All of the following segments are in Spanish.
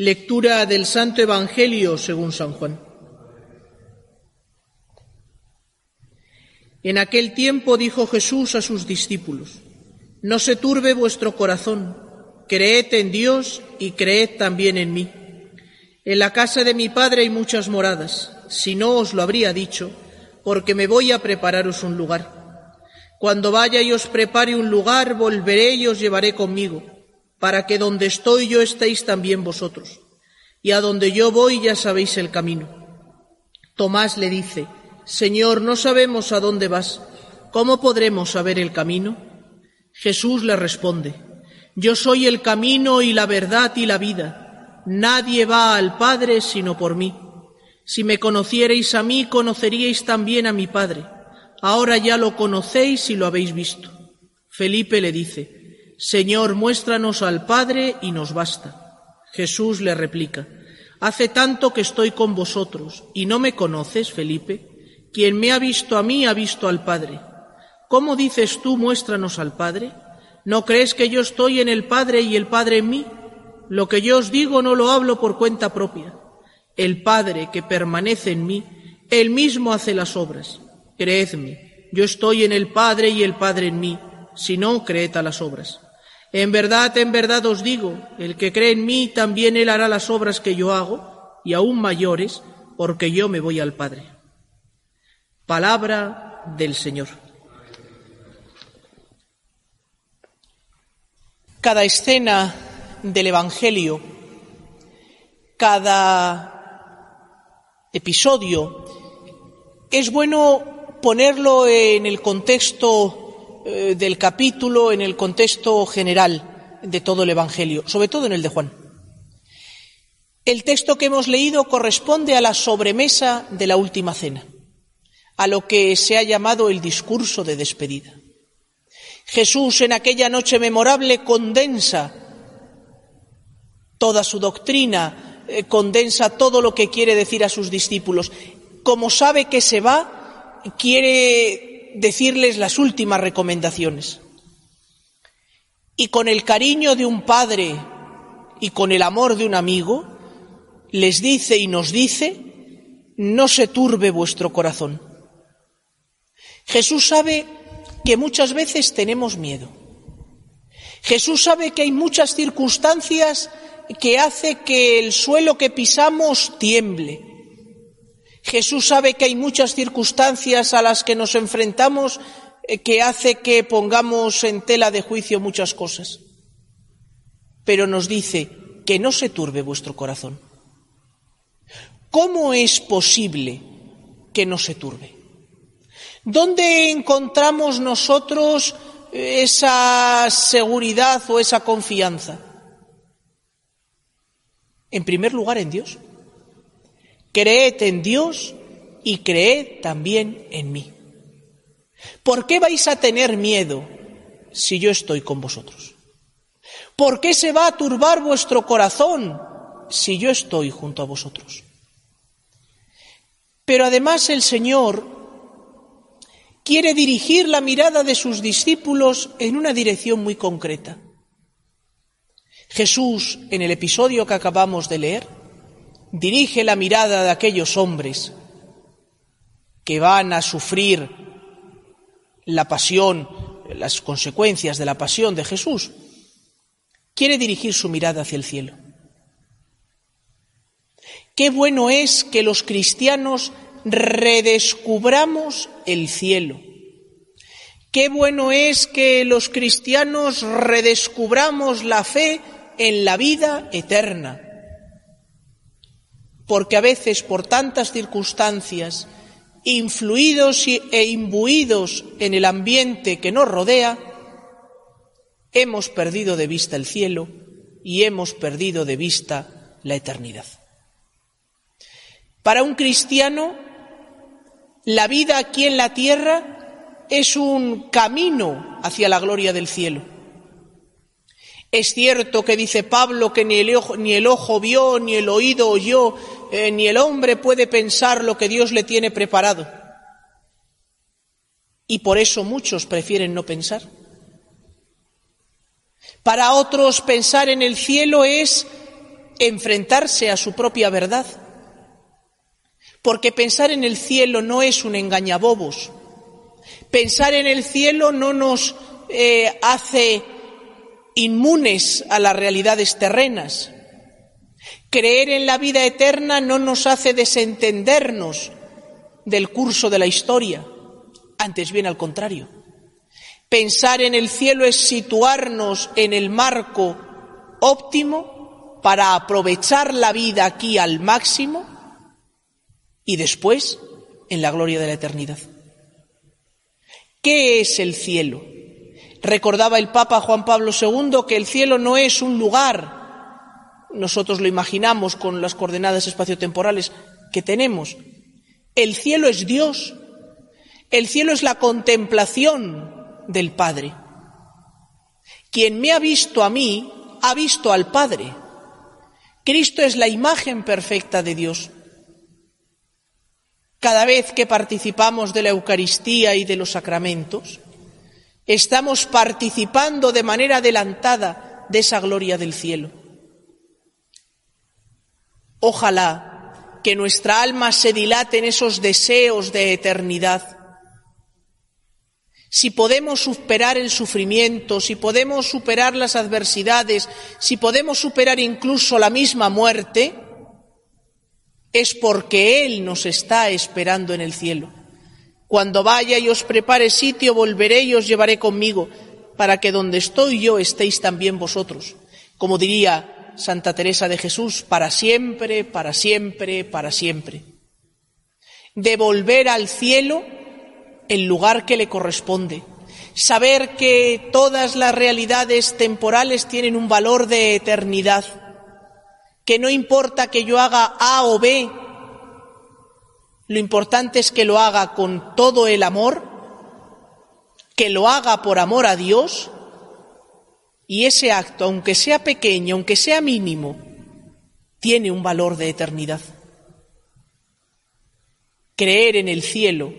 Lectura del Santo Evangelio según San Juan. En aquel tiempo dijo Jesús a sus discípulos, No se turbe vuestro corazón, creed en Dios y creed también en mí. En la casa de mi Padre hay muchas moradas, si no os lo habría dicho, porque me voy a prepararos un lugar. Cuando vaya y os prepare un lugar, volveré y os llevaré conmigo para que donde estoy yo estéis también vosotros. Y a donde yo voy ya sabéis el camino. Tomás le dice, Señor, no sabemos a dónde vas. ¿Cómo podremos saber el camino? Jesús le responde, Yo soy el camino y la verdad y la vida. Nadie va al Padre sino por mí. Si me conocierais a mí, conoceríais también a mi Padre. Ahora ya lo conocéis y lo habéis visto. Felipe le dice, Señor, muéstranos al Padre y nos basta. Jesús le replica, Hace tanto que estoy con vosotros y no me conoces, Felipe. Quien me ha visto a mí ha visto al Padre. ¿Cómo dices tú, muéstranos al Padre? ¿No crees que yo estoy en el Padre y el Padre en mí? Lo que yo os digo no lo hablo por cuenta propia. El Padre que permanece en mí, él mismo hace las obras. Creedme, yo estoy en el Padre y el Padre en mí, si no, creed a las obras. En verdad, en verdad os digo, el que cree en mí, también él hará las obras que yo hago, y aún mayores, porque yo me voy al Padre. Palabra del Señor. Cada escena del Evangelio, cada episodio, es bueno ponerlo en el contexto eh, del capítulo en el contexto general de todo el Evangelio, sobre todo en el de Juan. El texto que hemos leído corresponde a la sobremesa de la última cena, a lo que se ha llamado el discurso de despedida. Jesús en aquella noche memorable condensa toda su doctrina, eh, condensa todo lo que quiere decir a sus discípulos. Como sabe que se va, quiere decirles las últimas recomendaciones. Y con el cariño de un padre y con el amor de un amigo, les dice y nos dice, no se turbe vuestro corazón. Jesús sabe que muchas veces tenemos miedo. Jesús sabe que hay muchas circunstancias que hace que el suelo que pisamos tiemble, Jesús sabe que hay muchas circunstancias a las que nos enfrentamos eh, que hace que pongamos en tela de juicio muchas cosas. Pero nos dice que no se turbe vuestro corazón. ¿Cómo es posible que no se turbe? ¿Dónde encontramos nosotros eh, esa seguridad o esa confianza? En primer lugar, en Dios. Creed en Dios y creed también en mí. ¿Por qué vais a tener miedo si yo estoy con vosotros? ¿Por qué se va a turbar vuestro corazón si yo estoy junto a vosotros? Pero además el Señor quiere dirigir la mirada de sus discípulos en una dirección muy concreta. Jesús, en el episodio que acabamos de leer, dirige la mirada de aquellos hombres que van a sufrir la pasión, las consecuencias de la pasión de Jesús, quiere dirigir su mirada hacia el cielo. Qué bueno es que los cristianos redescubramos el cielo. Qué bueno es que los cristianos redescubramos la fe en la vida eterna porque a veces por tantas circunstancias, influidos e imbuidos en el ambiente que nos rodea, hemos perdido de vista el cielo y hemos perdido de vista la eternidad. Para un cristiano, la vida aquí en la tierra es un camino hacia la gloria del cielo. Es cierto que dice Pablo que ni el ojo, vio, ni el oído oyó, eh, ni el hombre puede pensar lo que Dios le tiene preparado. Y por eso muchos prefieren no pensar. Para otros pensar en el cielo es enfrentarse a su propia verdad. Porque pensar en el cielo no es un engañabobos. Pensar en el cielo no nos eh, hace inmunes a las realidades terrenas. Creer en la vida eterna no nos hace desentendernos del curso de la historia, antes bien al contrario. Pensar en el cielo es situarnos en el marco óptimo para aprovechar la vida aquí al máximo y después en la gloria de la eternidad. ¿Qué es el cielo? Recordaba el Papa Juan Pablo II que el cielo no es un lugar, nosotros lo imaginamos con las coordenadas espaciotemporales que tenemos. El cielo es Dios. El cielo es la contemplación del Padre. Quien me ha visto a mí, ha visto al Padre. Cristo es la imagen perfecta de Dios. Cada vez que participamos de la Eucaristía y de los sacramentos, estamos participando de manera adelantada de esa gloria del cielo. Ojalá que nuestra alma se dilate en esos deseos de eternidad. Si podemos superar el sufrimiento, si podemos superar las adversidades, si podemos superar incluso la misma muerte, es porque Él nos está esperando en el cielo. Cuando vaya y os prepare sitio, volveré y os llevaré conmigo, para que donde estoy yo estéis también vosotros. Como diría Santa Teresa de Jesús, para siempre, para siempre, para siempre. Devolver al cielo el lugar que le corresponde. Saber que todas las realidades temporales tienen un valor de eternidad que no importa que yo haga A o B, lo importante es que lo haga con todo el amor, que lo haga por amor a Dios, y ese acto, aunque sea pequeño, aunque sea mínimo, tiene un valor de eternidad. Creer en el cielo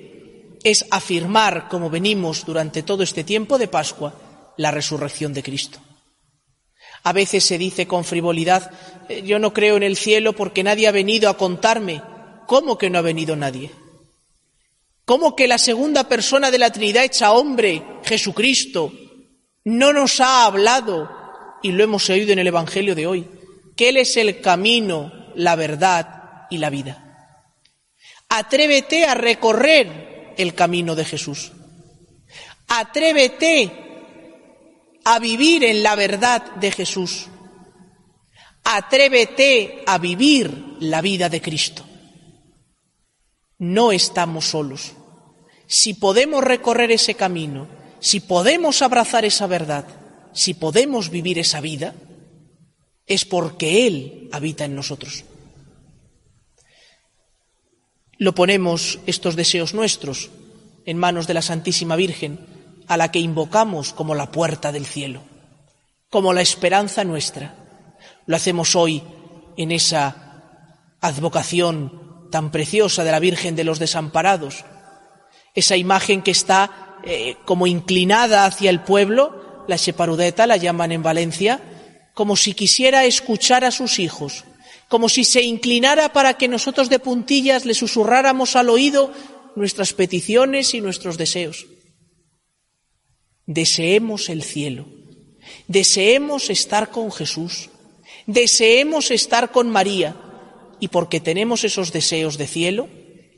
es afirmar, como venimos durante todo este tiempo de Pascua, la resurrección de Cristo. A veces se dice con frivolidad, eh, yo no creo en el cielo porque nadie ha venido a contarme. ¿Cómo que no ha venido nadie? ¿Cómo que la segunda persona de la Trinidad hecha hombre, Jesucristo, no nos ha hablado, y lo hemos oído en el Evangelio de hoy, que Él es el camino, la verdad y la vida? Atrévete a recorrer el camino de Jesús. Atrévete a vivir en la verdad de Jesús. Atrévete a vivir la vida de Cristo. No estamos solos. Si podemos recorrer ese camino, si podemos abrazar esa verdad, si podemos vivir esa vida, es porque Él habita en nosotros. Lo ponemos, estos deseos nuestros, en manos de la Santísima Virgen, a la que invocamos como la puerta del cielo, como la esperanza nuestra. Lo hacemos hoy en esa advocación tan preciosa de la Virgen de los Desamparados, esa imagen que está eh, como inclinada hacia el pueblo, la separudeta la llaman en Valencia, como si quisiera escuchar a sus hijos, como si se inclinara para que nosotros de puntillas le susurráramos al oído nuestras peticiones y nuestros deseos. Deseemos el cielo, deseemos estar con Jesús, deseemos estar con María y porque tenemos esos deseos de cielo,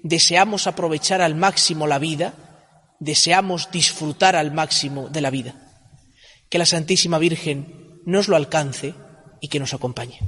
deseamos aprovechar al máximo la vida, deseamos disfrutar al máximo de la vida. Que la Santísima Virgen nos lo alcance y que nos acompañe.